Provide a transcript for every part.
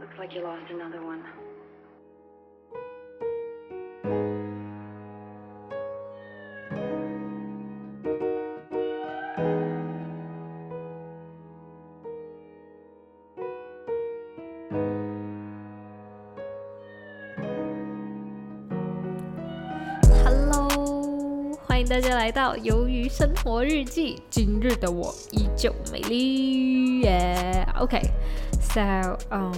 Looks like you lost another one. Hello，欢迎大家来到《鱿鱼生活日记》。今日的我依旧美丽耶！OK。在嗯，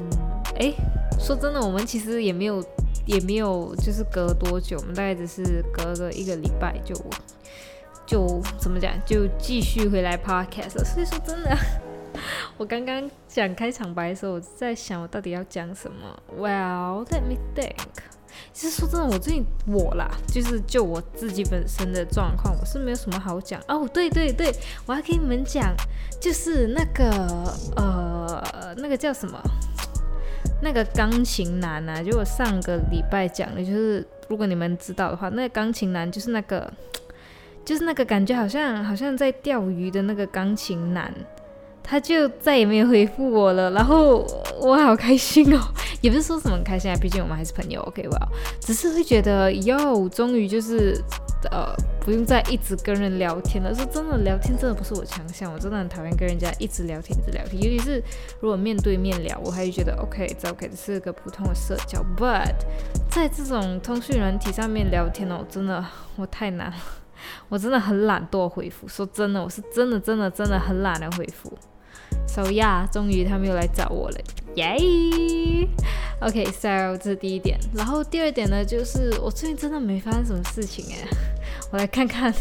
哎，说真的，我们其实也没有，也没有，就是隔多久，我们大概只是隔个一个礼拜就就怎么讲，就继续回来 Podcast。所以说真的，我刚刚讲开场白的时候，我在想我到底要讲什么。Well，let me think。其实说真的，我最近我啦，就是就我自己本身的状况，我是没有什么好讲哦。对对对，我还跟你们讲，就是那个呃，那个叫什么？那个钢琴男啊，就我上个礼拜讲的，就是如果你们知道的话，那个钢琴男就是那个，就是那个感觉好像好像在钓鱼的那个钢琴男。他就再也没有回复我了，然后我好开心哦，也不是说什么开心啊，毕竟我们还是朋友，OK 吧？只是会觉得哟，终于就是呃，不用再一直跟人聊天了。说真的，聊天真的不是我强项，我真的很讨厌跟人家一直聊天，一直聊天。尤其是如果面对面聊，我还是觉得 OK，这 OK，这是个普通的社交。But 在这种通讯软体上面聊天哦，真的我太难了，我真的很懒惰回复。说真的，我是真的真的真的很懒得回复。So yeah，终于他们又来找我了，耶！OK，So 这是第一点，然后第二点呢，就是我最近真的没发生什么事情哎，我来看看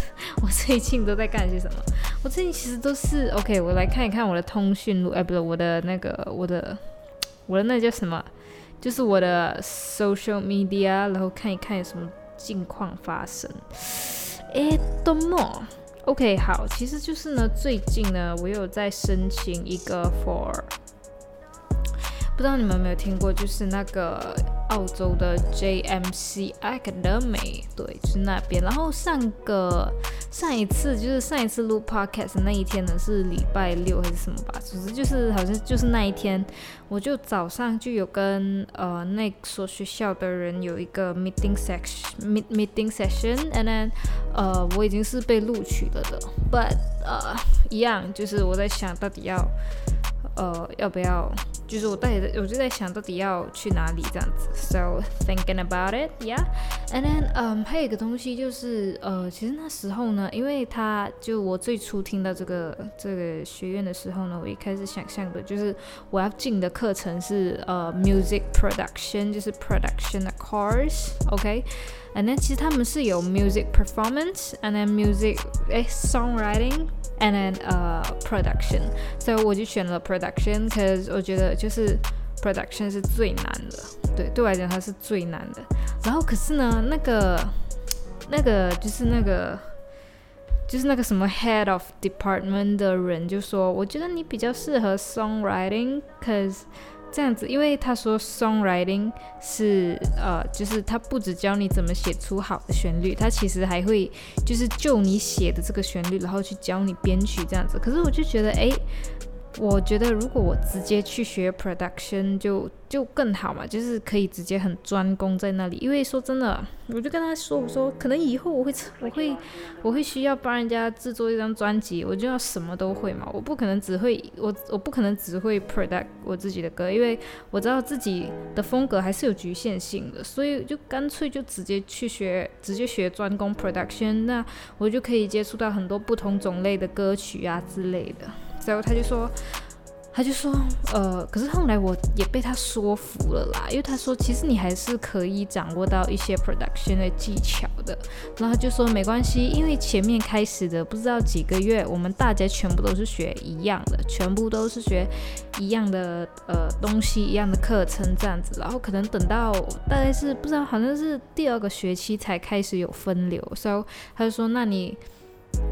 我最近都在干些什么。我最近其实都是 OK，我来看一看我的通讯录，哎，不是我的那个我的我的那叫什么，就是我的 social media，然后看一看有什么近况发生。哎，多么？OK，好，其实就是呢，最近呢，我有在申请一个 for，不知道你们有没有听过，就是那个澳洲的 JMC Academy，对，就是那边。然后上个上一次就是上一次录 podcast 那一天呢，是礼拜六还是什么吧？总之就是好像就是那一天，我就早上就有跟呃那所学校的人有一个 meeting section，meet meeting session，and then 呃我已经是被录取了的，but 呃一样就是我在想到底要。呃，要不要？就是我到底，我就在想到底要去哪里这样子。So thinking about it, yeah. And then，嗯，还有一个东西就是，呃，其实那时候呢，因为他就我最初听到这个这个学院的时候呢，我一开始想象的就是我要进的课程是呃 music production，就是 production 的 course，OK。And then 其实他们是有 music performance，and then music 哎 songwriting。and then 呃 production，所以我就选了 production，cause 我觉得就是 production 是最难的，对，对我来讲它是最难的。然后可是呢，那个那个就是那个就是那个什么 head of department 的人就说，我觉得你比较适合 songwriting，cause 这样子，因为他说 songwriting 是呃，就是他不只教你怎么写出好的旋律，他其实还会就是就你写的这个旋律，然后去教你编曲这样子。可是我就觉得，哎。我觉得如果我直接去学 production 就就更好嘛，就是可以直接很专攻在那里。因为说真的，我就跟他说，我说可能以后我会我会我会需要帮人家制作一张专辑，我就要什么都会嘛。我不可能只会我我不可能只会 product 我自己的歌，因为我知道自己的风格还是有局限性的，所以就干脆就直接去学，直接学专攻 production，那我就可以接触到很多不同种类的歌曲啊之类的。然后他就说，他就说，呃，可是后来我也被他说服了啦，因为他说其实你还是可以掌握到一些 production 的技巧的。然后他就说没关系，因为前面开始的不知道几个月，我们大家全部都是学一样的，全部都是学一样的呃东西，一样的课程这样子。然后可能等到大概是不知道，好像是第二个学期才开始有分流。所以他就说，那你。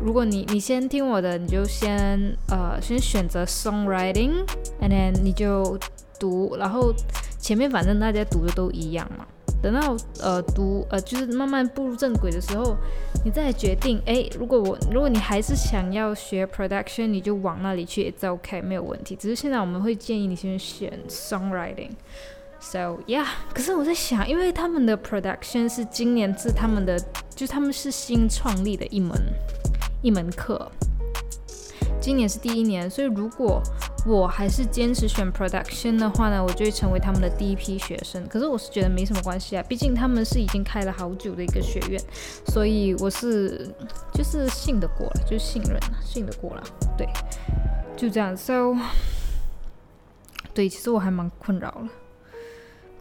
如果你你先听我的，你就先呃先选择 songwriting，and then 你就读，然后前面反正大家读的都一样嘛。等到呃读呃就是慢慢步入正轨的时候，你再决定，哎，如果我如果你还是想要学 production，你就往那里去，it's OK 没有问题。只是现在我们会建议你先选 songwriting。So yeah，可是我在想，因为他们的 production 是今年是他们的，就他们是新创立的一门一门课，今年是第一年，所以如果我还是坚持选 production 的话呢，我就会成为他们的第一批学生。可是我是觉得没什么关系啊，毕竟他们是已经开了好久的一个学院，所以我是就是信得过了，就信任，信得过了，对，就这样。So 对，其实我还蛮困扰了。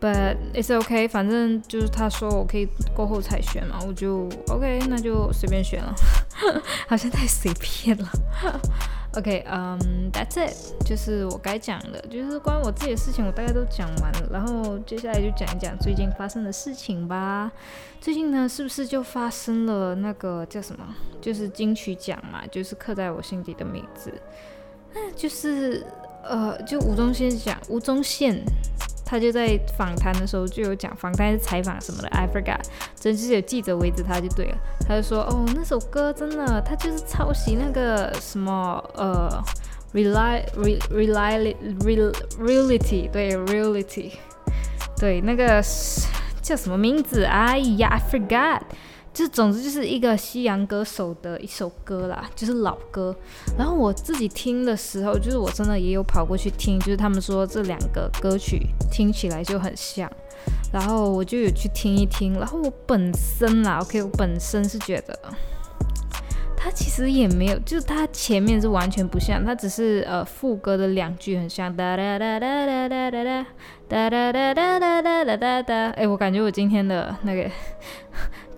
But it's OK，反正就是他说我可以过后才选嘛，我就 OK，那就随便选了，好像太随便了。OK，嗯，That's it，就是我该讲的，就是关于我自己的事情，我大概都讲完了。然后接下来就讲一讲最近发生的事情吧。最近呢，是不是就发生了那个叫什么，就是金曲奖嘛，就是刻在我心底的名字。那就是呃，就吴宗宪讲，吴宗宪。他就在访谈的时候就有讲，访谈是采访什么的，I forgot，真是有记者围着他就对了。他就说，哦，那首歌真的，他就是抄袭那个什么，呃，rely rely reality，对 reality，对那个叫什么名字？哎呀，I forgot。就总之就是一个西洋歌手的一首歌啦，就是老歌。然后我自己听的时候，就是我真的也有跑过去听，就是他们说这两个歌曲听起来就很像，然后我就有去听一听。然后我本身啦，OK，我本身是觉得，它其实也没有，就是它前面是完全不像，它只是呃副歌的两句很像，哒哒哒哒哒哒哒哒哒哒哒哒哒哒哒哒。哎，我感觉我今天的那个。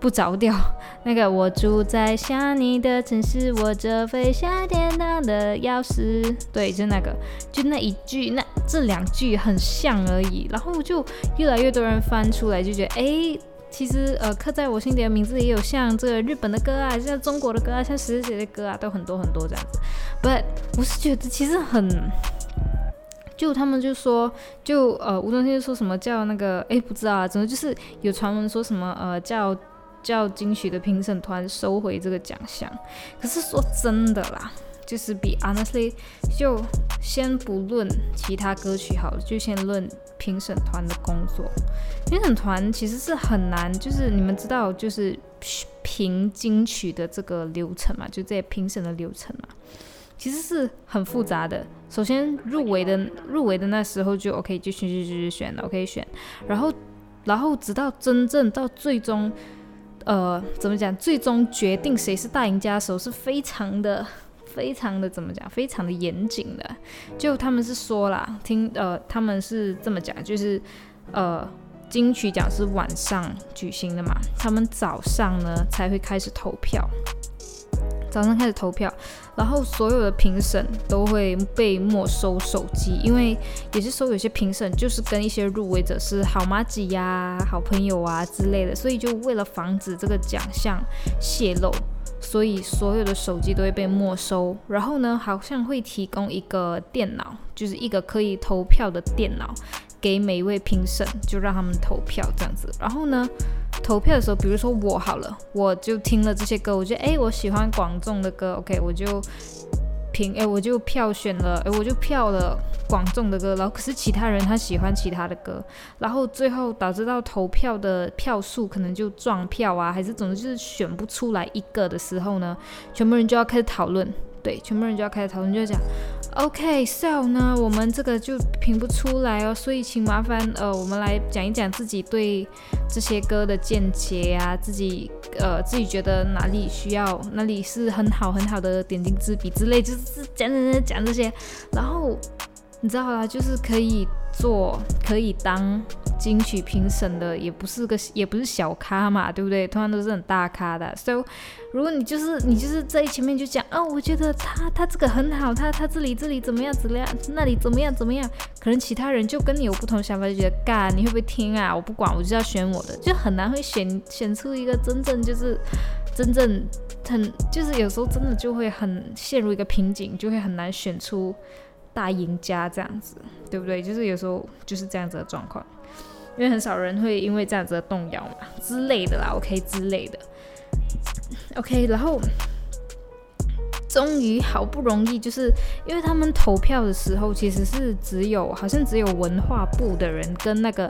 不着调，那个我住在想你的城市，我这飞向天堂的钥匙，对，就那个，就那一句，那这两句很像而已，然后就越来越多人翻出来，就觉得，哎，其实呃，刻在我心底的名字也有像这个日本的歌啊，像中国的歌啊，像谁谁的歌啊，都很多很多这样子。But 我是觉得其实很，就他们就说，就呃，吴宗宪说什么叫那个，哎，不知道啊，总之就是有传闻说什么呃叫。叫金曲的评审团收回这个奖项，可是说真的啦，就是比 honestly 就先不论其他歌曲好了，就先论评审团的工作。评审团其实是很难，就是你们知道，就是评金曲的这个流程嘛，就这些评审的流程嘛，其实是很复杂的。首先入围的入围的那时候就 OK，就选选选选选 OK 选，然后然后直到真正到最终。呃，怎么讲？最终决定谁是大赢家的时候，是非常的、非常的怎么讲？非常的严谨的。就他们是说啦，听呃，他们是这么讲，就是呃，金曲奖是晚上举行的嘛，他们早上呢才会开始投票。早上开始投票，然后所有的评审都会被没收手机，因为也是说有些评审就是跟一些入围者是好妈子呀、好朋友啊之类的，所以就为了防止这个奖项泄露，所以所有的手机都会被没收。然后呢，好像会提供一个电脑，就是一个可以投票的电脑。给每一位评审，就让他们投票这样子。然后呢，投票的时候，比如说我好了，我就听了这些歌，我觉得哎，我喜欢广众的歌，OK，我就评，哎，我就票选了，哎，我就票了广众的歌。然后可是其他人他喜欢其他的歌，然后最后导致到投票的票数可能就撞票啊，还是总之就是选不出来一个的时候呢，全部人就要开始讨论。对，全部人就要开始讨论，就讲，OK，So 呢，我们这个就评不出来哦，所以请麻烦呃，我们来讲一讲自己对这些歌的见解呀，自己呃自己觉得哪里需要，哪里是很好很好的点睛之笔之类，就是讲讲讲讲这些，然后你知道啦，就是可以做，可以当。金曲评审的也不是个也不是小咖嘛，对不对？通常都是很大咖的。So，如果你就是你就是在前面就讲啊，我觉得他他这个很好，他他这里这里怎么样怎么样，那里怎么样怎么样，可能其他人就跟你有不同想法，就觉得干你会不会听啊？我不管，我就要选我的，就很难会选选出一个真正就是真正很就是有时候真的就会很陷入一个瓶颈，就会很难选出大赢家这样子，对不对？就是有时候就是这样子的状况。因为很少人会因为这样子的动摇嘛之类的啦，OK 之类的，OK，然后。终于好不容易，就是因为他们投票的时候，其实是只有好像只有文化部的人跟那个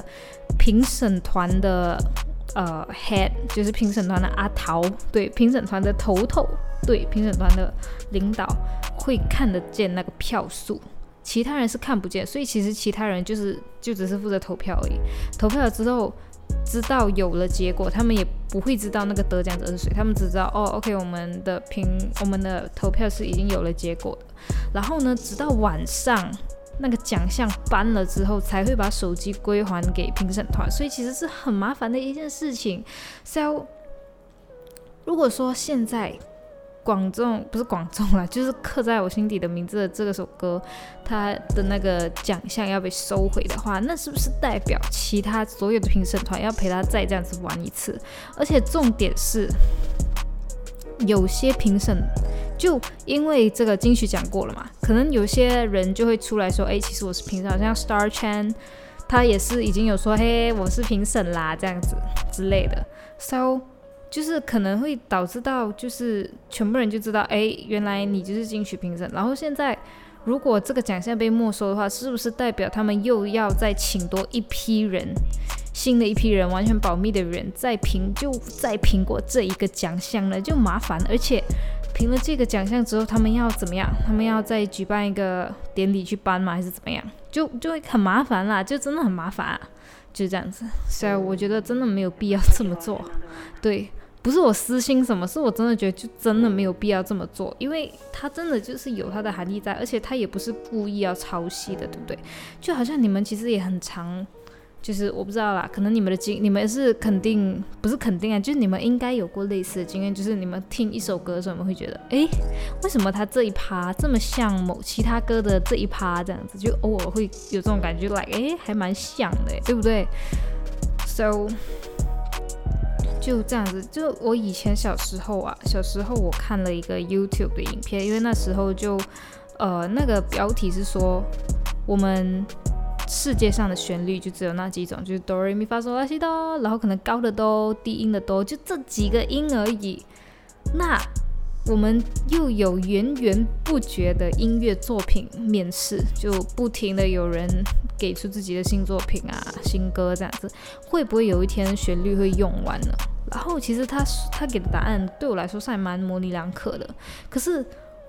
评审团的呃 head，就是评审团的阿桃，对评审团的头头，对评审团的领导会看得见那个票数，其他人是看不见，所以其实其他人就是就只是负责投票而已。投票了之后。知道有了结果，他们也不会知道那个得奖者是谁，他们只知道哦，OK，我们的评我们的投票是已经有了结果的。然后呢，直到晚上那个奖项颁了之后，才会把手机归还给评审团，所以其实是很麻烦的一件事情。So，如果说现在。广众不是广众啦，就是刻在我心底的名字的这个首歌，它的那个奖项要被收回的话，那是不是代表其他所有的评审团要陪他再这样子玩一次？而且重点是，有些评审就因为这个金曲奖过了嘛，可能有些人就会出来说，哎，其实我是评审，好像 Star Chan，他也是已经有说，嘿，我是评审啦，这样子之类的，So。就是可能会导致到，就是全部人就知道，哎，原来你就是金曲评审。然后现在，如果这个奖项被没收的话，是不是代表他们又要再请多一批人，新的一批人，完全保密的人，再评，就再评过这一个奖项了？就麻烦。而且评了这个奖项之后，他们要怎么样？他们要再举办一个典礼去颁吗？还是怎么样？就就会很麻烦啦，就真的很麻烦，就这样子。所以我觉得真的没有必要这么做，对。不是我私心什么，是我真的觉得就真的没有必要这么做，因为它真的就是有它的含义在，而且它也不是故意要抄袭的，对不对？就好像你们其实也很常，就是我不知道啦，可能你们的经，你们是肯定不是肯定啊，就是你们应该有过类似的经验，就是你们听一首歌的时候，你们会觉得，哎，为什么他这一趴这么像某其他歌的这一趴这样子，就偶尔会有这种感觉，like，哎，还蛮像的，对不对？So。就这样子，就我以前小时候啊，小时候我看了一个 YouTube 的影片，因为那时候就，呃，那个标题是说，我们世界上的旋律就只有那几种，就是哆来咪发嗦拉西哆，然后可能高的哆，低音的哆，就这几个音而已。那我们又有源源不绝的音乐作品面试，就不停的有人给出自己的新作品啊、新歌这样子，会不会有一天旋律会用完呢？然后其实他他给的答案对我来说是还蛮模棱两可的，可是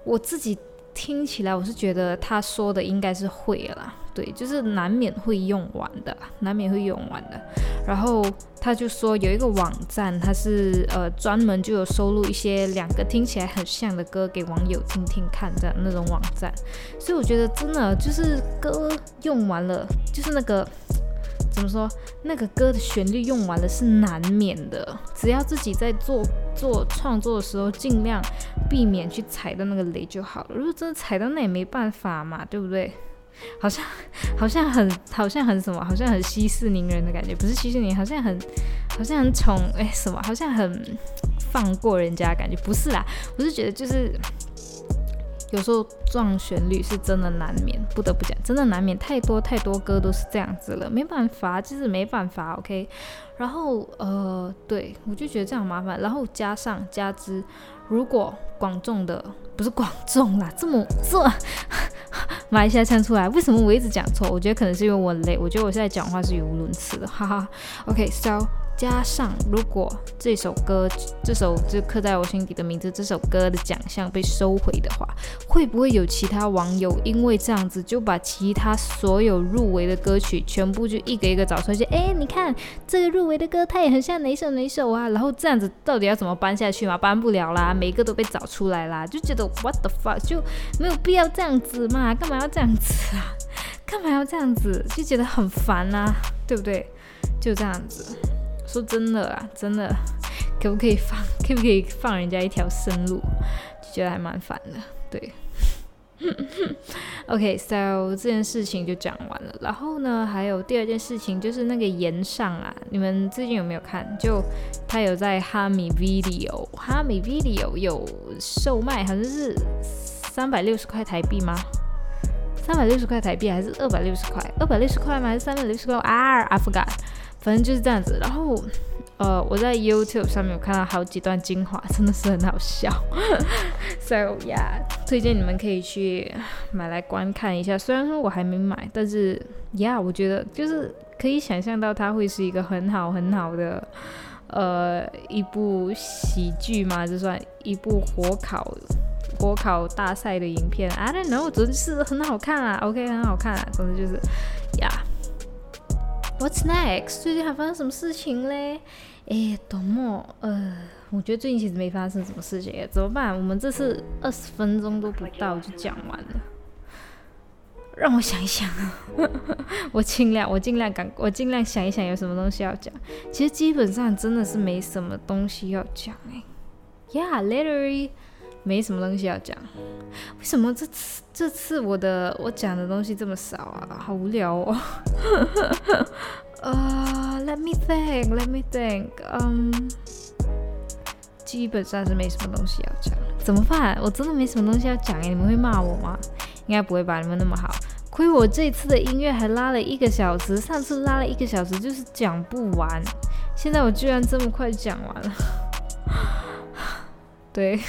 我自己听起来我是觉得他说的应该是会了，对，就是难免会用完的，难免会用完的。然后他就说有一个网站，他是呃专门就有收录一些两个听起来很像的歌给网友听听看的那种网站，所以我觉得真的就是歌用完了，就是那个。怎么说？那个歌的旋律用完了是难免的，只要自己在做做创作的时候，尽量避免去踩到那个雷就好了。如果真的踩到，那也没办法嘛，对不对？好像好像很好像很什么，好像很息事宁人的感觉，不是息事宁人，好像很好像很宠哎什么，好像很放过人家感觉，不是啦，我是觉得就是。有时候撞旋律是真的难免，不得不讲，真的难免。太多太多歌都是这样子了，没办法，就是没办法。OK，然后呃，对我就觉得这样麻烦。然后加上加之，如果广众的不是广众啦，这么这 马来西亚唱出来，为什么我一直讲错？我觉得可能是因为我累，我觉得我现在讲话是语无伦次的，哈哈。OK，so。加上，如果这首歌，这首就刻在我心底的名字，这首歌的奖项被收回的话，会不会有其他网友因为这样子就把其他所有入围的歌曲全部就一个一个找出来，就哎，你看这个入围的歌，它也很像哪首哪首啊？然后这样子到底要怎么搬下去嘛？搬不了啦，每一个都被找出来啦，就觉得 what the fuck，就没有必要这样子嘛？干嘛要这样子啊？干嘛要这样子？就觉得很烦呐，对不对？就这样子。说真的啊，真的，可不可以放，可不可以放人家一条生路？就觉得还蛮烦的，对。OK，so 这件事情就讲完了。然后呢，还有第二件事情，就是那个岩上啊，你们最近有没有看？就他有在哈米 Video，哈米 Video 有售卖，好像是三百六十块台币吗？三百六十块台币还是二百六十块？二百六十块吗？还是三百六十块啊？I forgot，反正就是这样子。然后，呃，我在 YouTube 上面有看到好几段精华，真的是很好笑。So yeah，推荐你们可以去买来观看一下。虽然说我还没买，但是 Yeah，我觉得就是可以想象到它会是一个很好很好的。呃，一部喜剧嘛，就算一部火烤火烤大赛的影片，I don't know，总之是很好看啊，OK，很好看啊，总之就是呀。What's next？最近还发生什么事情嘞？哎，多么呃，我觉得最近其实没发生什么事情，怎么办？我们这次二十分钟都不到就讲完了。让我想一想啊，我尽量，我尽量赶，我尽量想一想有什么东西要讲。其实基本上真的是没什么东西要讲哎，Yeah，literally 没什么东西要讲。为什么这次这次我的我讲的东西这么少啊？好无聊哦。呃，Let me think，Let me think，嗯，基本上是没什么东西要讲。怎么办？我真的没什么东西要讲哎，你们会骂我吗？应该不会吧？你们那么好，亏我这次的音乐还拉了一个小时，上次拉了一个小时就是讲不完，现在我居然这么快讲完了。对，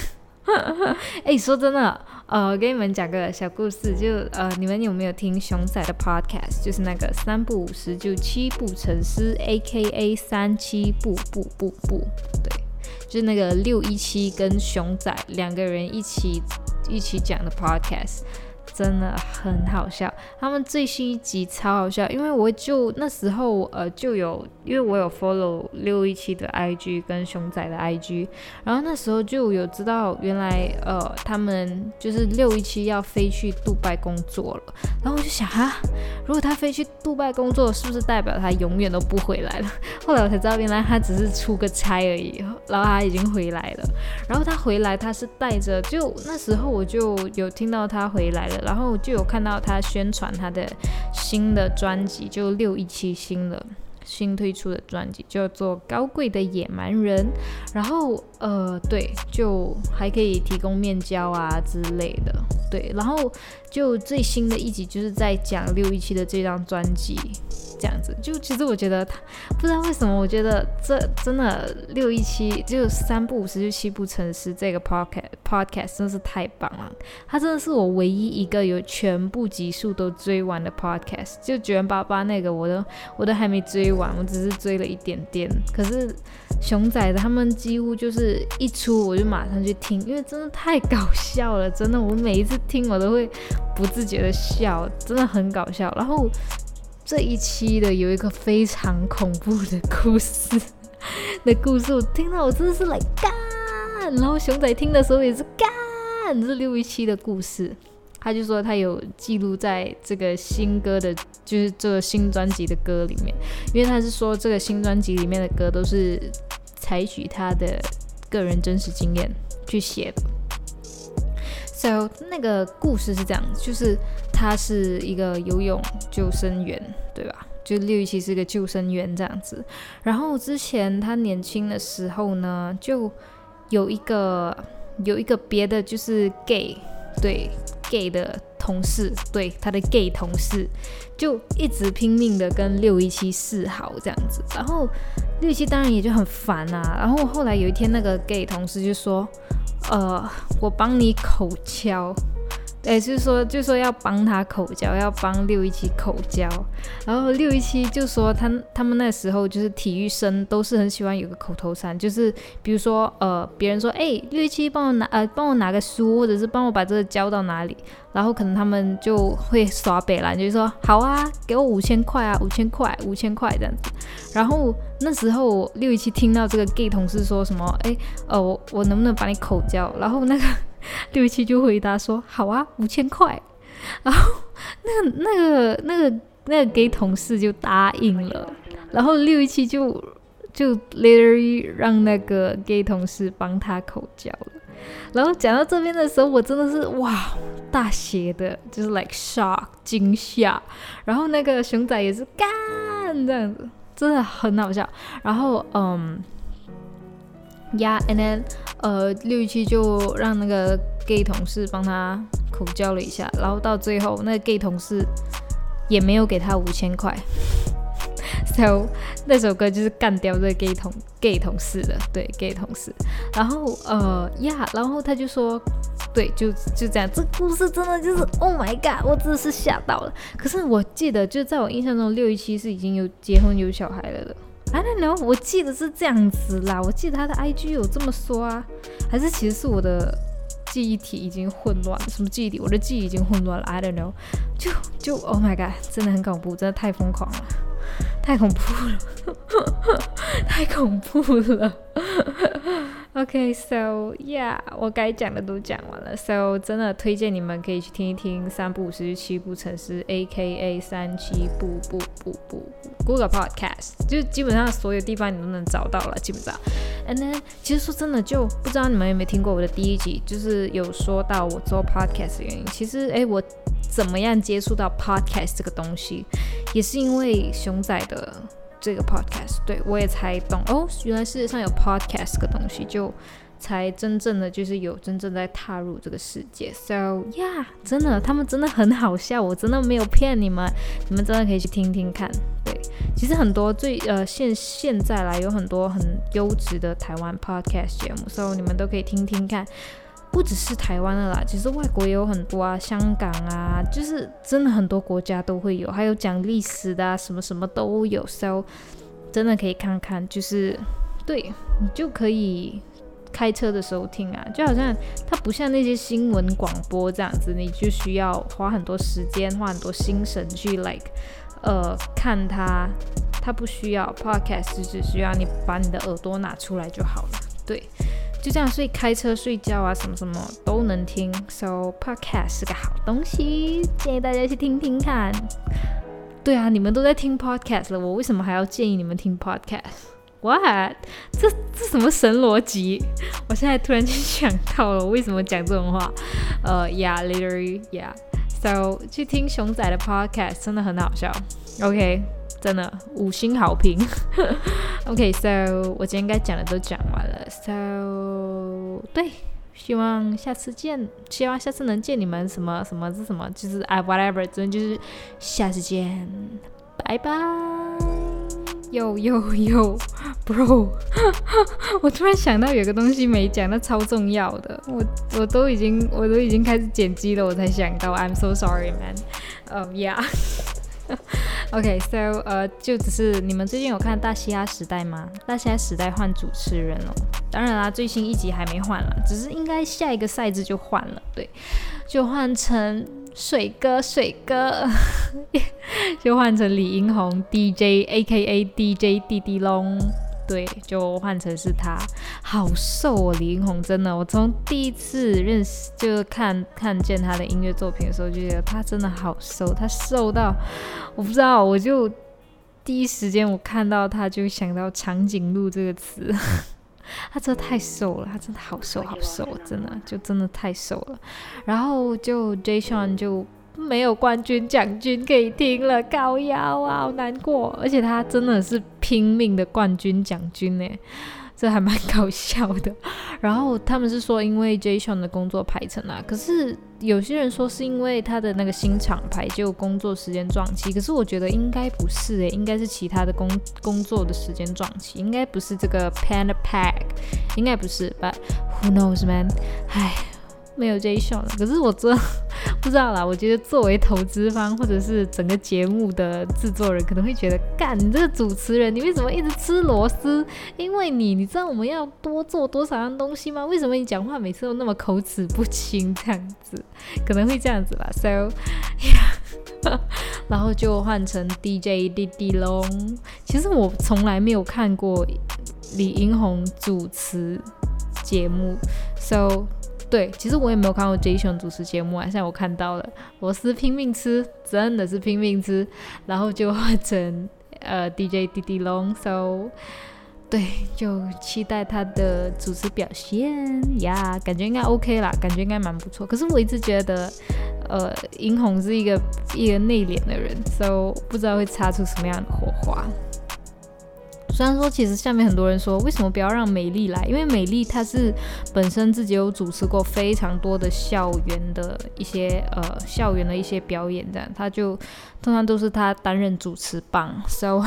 哎，说真的，呃，我给你们讲个小故事，就呃，你们有没有听熊仔的 podcast？就是那个三不五十就七步成诗，A K A 三七步步步步，对，就是那个六一七跟熊仔两个人一起一起讲的 podcast。真的很好笑，他们最新一集超好笑，因为我就那时候呃就有，因为我有 follow 六一七的 IG 跟熊仔的 IG，然后那时候就有知道原来呃他们就是六一七要飞去杜拜工作了，然后我就想啊，如果他飞去杜拜工作，是不是代表他永远都不回来了？后来我才知道，原来他只是出个差而已，然后他已经回来了，然后他回来他是带着，就那时候我就有听到他回来了然后就有看到他宣传他的新的专辑，就六一七新的新推出的专辑，叫做《高贵的野蛮人》。然后呃，对，就还可以提供面交啊之类的。对，然后就最新的一集就是在讲六一七的这张专辑。这样子，就其实我觉得他不知道为什么，我觉得这真的六一七就三不五十就七不成诗这个 podcast podcast 真是太棒了。他真的是我唯一一个有全部集数都追完的 podcast。就九元八八那个，我都我都还没追完，我只是追了一点点。可是熊仔他们几乎就是一出我就马上去听，因为真的太搞笑了，真的我每一次听我都会不自觉的笑，真的很搞笑。然后。这一期的有一个非常恐怖的故事 的故事，我听到我真的是来干，然后熊仔听的时候也是干。这六一七的故事，他就说他有记录在这个新歌的，就是这个新专辑的歌里面，因为他是说这个新专辑里面的歌都是采取他的个人真实经验去写的。So 那个故事是这样，就是他是一个游泳救生员，对吧？就六一七是个救生员这样子。然后之前他年轻的时候呢，就有一个有一个别的就是 gay，对 gay 的同事，对他的 gay 同事，就一直拼命的跟六一七示好这样子。然后六一七当然也就很烦啊。然后后来有一天，那个 gay 同事就说。呃，我帮你口交，哎，就是说，就说要帮他口交，要帮六一七口交。然后六一七就说他他们那时候就是体育生，都是很喜欢有个口头禅，就是比如说呃，别人说哎，六一七帮我拿呃，帮我拿个书，或者是帮我把这个交到哪里，然后可能他们就会耍北兰，就是说好啊，给我五千块啊，五千块，五千块这样子。然后那时候六一七听到这个 gay 同事说什么，哎，呃，我我能不能把你口交？然后那个六七就回答说，好啊，五千块。然后那那个那个那个 gay 同事就答应了。然后六七就就 literally 让那个 gay 同事帮他口交了。然后讲到这边的时候，我真的是哇，大写的，就是 like shock 惊吓。然后那个熊仔也是干这样子。真的很好笑，然后嗯，呀，and then 呃，六一七就让那个 gay 同事帮他口交了一下，然后到最后那个 gay 同事也没有给他五千块。So 那首歌就是干掉这个 gay 同 gay 同事的，对 gay 同事。然后呃呀，然后他就说，对，就就这样，这故事真的就是 Oh my God，我真的是吓到了。可是我记得，就在我印象中，六一七是已经有结婚有小孩了的。I don't know，我记得是这样子啦，我记得他的 IG 有这么说啊，还是其实是我的记忆体已经混乱？什么记忆体？我的记忆已经混乱了。I don't know，就就 Oh my God，真的很恐怖，真的太疯狂了。太恐怖了，太恐怖了。OK，so yeah，我该讲的都讲完了。So 真的推荐你们可以去听一听《三部五十七步城市》，A.K.A. 三七步步步步 Google Podcast，就基本上所有地方你都能找到了，基本上。And then，其实说真的，就不知道你们有没有听过我的第一集，就是有说到我做 podcast 的原因。其实，哎，我怎么样接触到 podcast 这个东西，也是因为熊仔的。这个 podcast 对我也才懂哦，原来世界上有 podcast 个东西，就才真正的就是有真正在踏入这个世界。So yeah，真的，他们真的很好笑，我真的没有骗你们，你们真的可以去听听看。对，其实很多最呃现现在来有很多很优质的台湾 podcast 节目，So 你们都可以听听看。不只是台湾的啦，其实外国也有很多啊，香港啊，就是真的很多国家都会有，还有讲历史的啊，什么什么都有，so 真的可以看看，就是对你就可以开车的时候听啊，就好像它不像那些新闻广播这样子，你就需要花很多时间，花很多心神去 like 呃看它，它不需要 podcast，只需要你把你的耳朵拿出来就好了，对。就这样，所以开车、睡觉啊，什么什么都能听。So podcast 是个好东西，建议大家去听听看。对啊，你们都在听 podcast 了，我为什么还要建议你们听 podcast？What？这这什么神逻辑？我现在突然间想到了，我为什么讲这种话？呃，Yeah，literally，Yeah。So 去听熊仔的 podcast 真的很好笑。OK。真的五星好评。OK，so 我今天该讲的都讲完了。So 对，希望下次见，希望下次能见你们。什么什么是什么？就是哎，whatever，真的就是下次见，拜拜。Yo yo yo，bro，我突然想到有个东西没讲，那超重要的。我我都已经我都已经开始剪辑了，我才想到。I'm so sorry, man. Um, yeah. OK，so 呃，就只是你们最近有看《大西亚时代》吗？《大西亚时代》换主持人了，当然啦，最新一集还没换了，只是应该下一个赛制就换了，对，就换成水哥，水哥，就换成李英红 DJ，A.K.A. DJ 弟弟龙。对，就换成是他，好瘦哦，李英红真的，我从第一次认识就看看见他的音乐作品的时候，就觉得他真的好瘦，他瘦到我不知道，我就第一时间我看到他就想到长颈鹿这个词，他真的太瘦了，他真的好瘦好瘦，真的就真的太瘦了，然后就 J. Sean 就。没有冠军奖金可以听了，高腰啊，好难过。而且他真的是拼命的冠军奖金呢，这还蛮搞笑的。然后他们是说，因为 Jason 的工作排程啊，可是有些人说是因为他的那个新厂牌就工作时间撞期，可是我觉得应该不是诶，应该是其他的工工作的时间撞期，应该不是这个 PANAPACK，应该不是，But who knows man？唉。没有 Jason 了，可是我真不知道啦。我觉得作为投资方或者是整个节目的制作人，可能会觉得，干你这个主持人，你为什么一直吃螺丝？因为你，你知道我们要多做多少样东西吗？为什么你讲话每次都那么口齿不清这样子？可能会这样子吧。So，然后就换成 DJ 弟弟龙。其实我从来没有看过李英宏主持节目，So。对，其实我也没有看过 J 熊主持节目啊，现在我看到了，螺丝拼命吃，真的是拼命吃，然后就换成呃 DJ 弟弟龙，so 对，就期待他的主持表现呀，感觉应该 OK 啦，感觉应该蛮不错。可是我一直觉得，呃，殷红是一个一个内敛的人，so 不知道会擦出什么样的火花。虽然说其实下面很多人说为什么不要让美丽来，因为美丽她是本身自己有主持过非常多的校园的一些呃校园的一些表演这样，她就通常都是她担任主持棒，so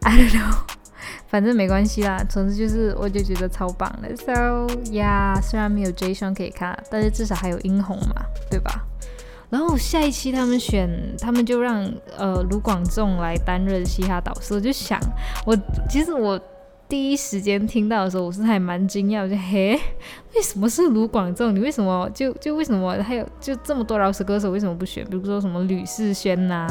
I don't know，反正没关系啦，总之就是我就觉得超棒的，so yeah，虽然没有 Jason 可以看，但是至少还有殷红嘛，对吧？然后下一期他们选，他们就让呃卢广仲来担任嘻哈导师。我就想，我其实我第一时间听到的时候，我是还蛮惊讶，我就嘿，为什么是卢广仲？你为什么就就为什么还有就这么多饶舌歌手为什么不选？比如说什么吕世轩呐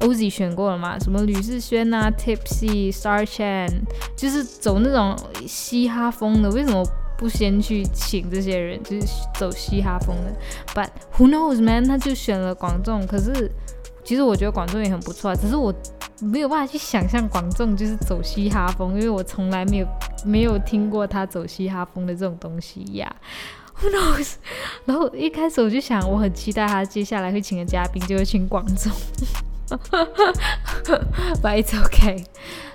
，Oz 选过了嘛？什么吕世轩呐，Tipsy、Star Chan，就是走那种嘻哈风的，为什么？不先去请这些人，就是走嘻哈风的。But who knows, man？他就选了广众。可是其实我觉得广众也很不错啊，只是我没有办法去想象广众就是走嘻哈风，因为我从来没有没有听过他走嘻哈风的这种东西呀。Who knows？然后一开始我就想，我很期待他接下来会请的嘉宾就会请广众。But it's okay。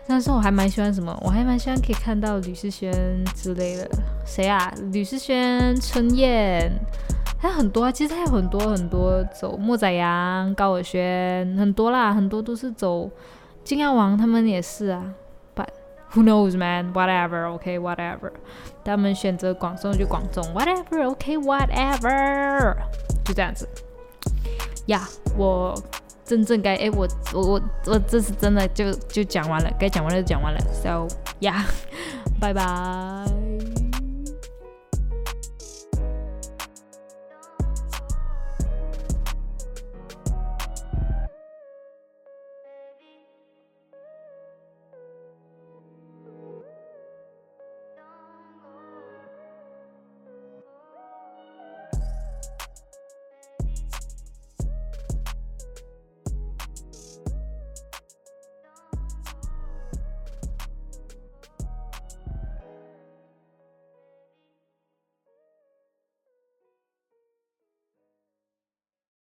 但是我还蛮喜欢什么，我还蛮喜欢可以看到吕世轩之类的。谁啊？吕世轩、春燕，还有很多啊。其实还有很多很多走莫宰阳、高尔轩，很多啦，很多都是走金耀王，他们也是啊。But who knows, man? Whatever, OK, whatever。他们选择广众就广众，whatever, OK, whatever。就这样子。呀，我。真正该哎，我我我我这是真的就就讲完了，该讲完了就讲完了，So yeah，拜拜。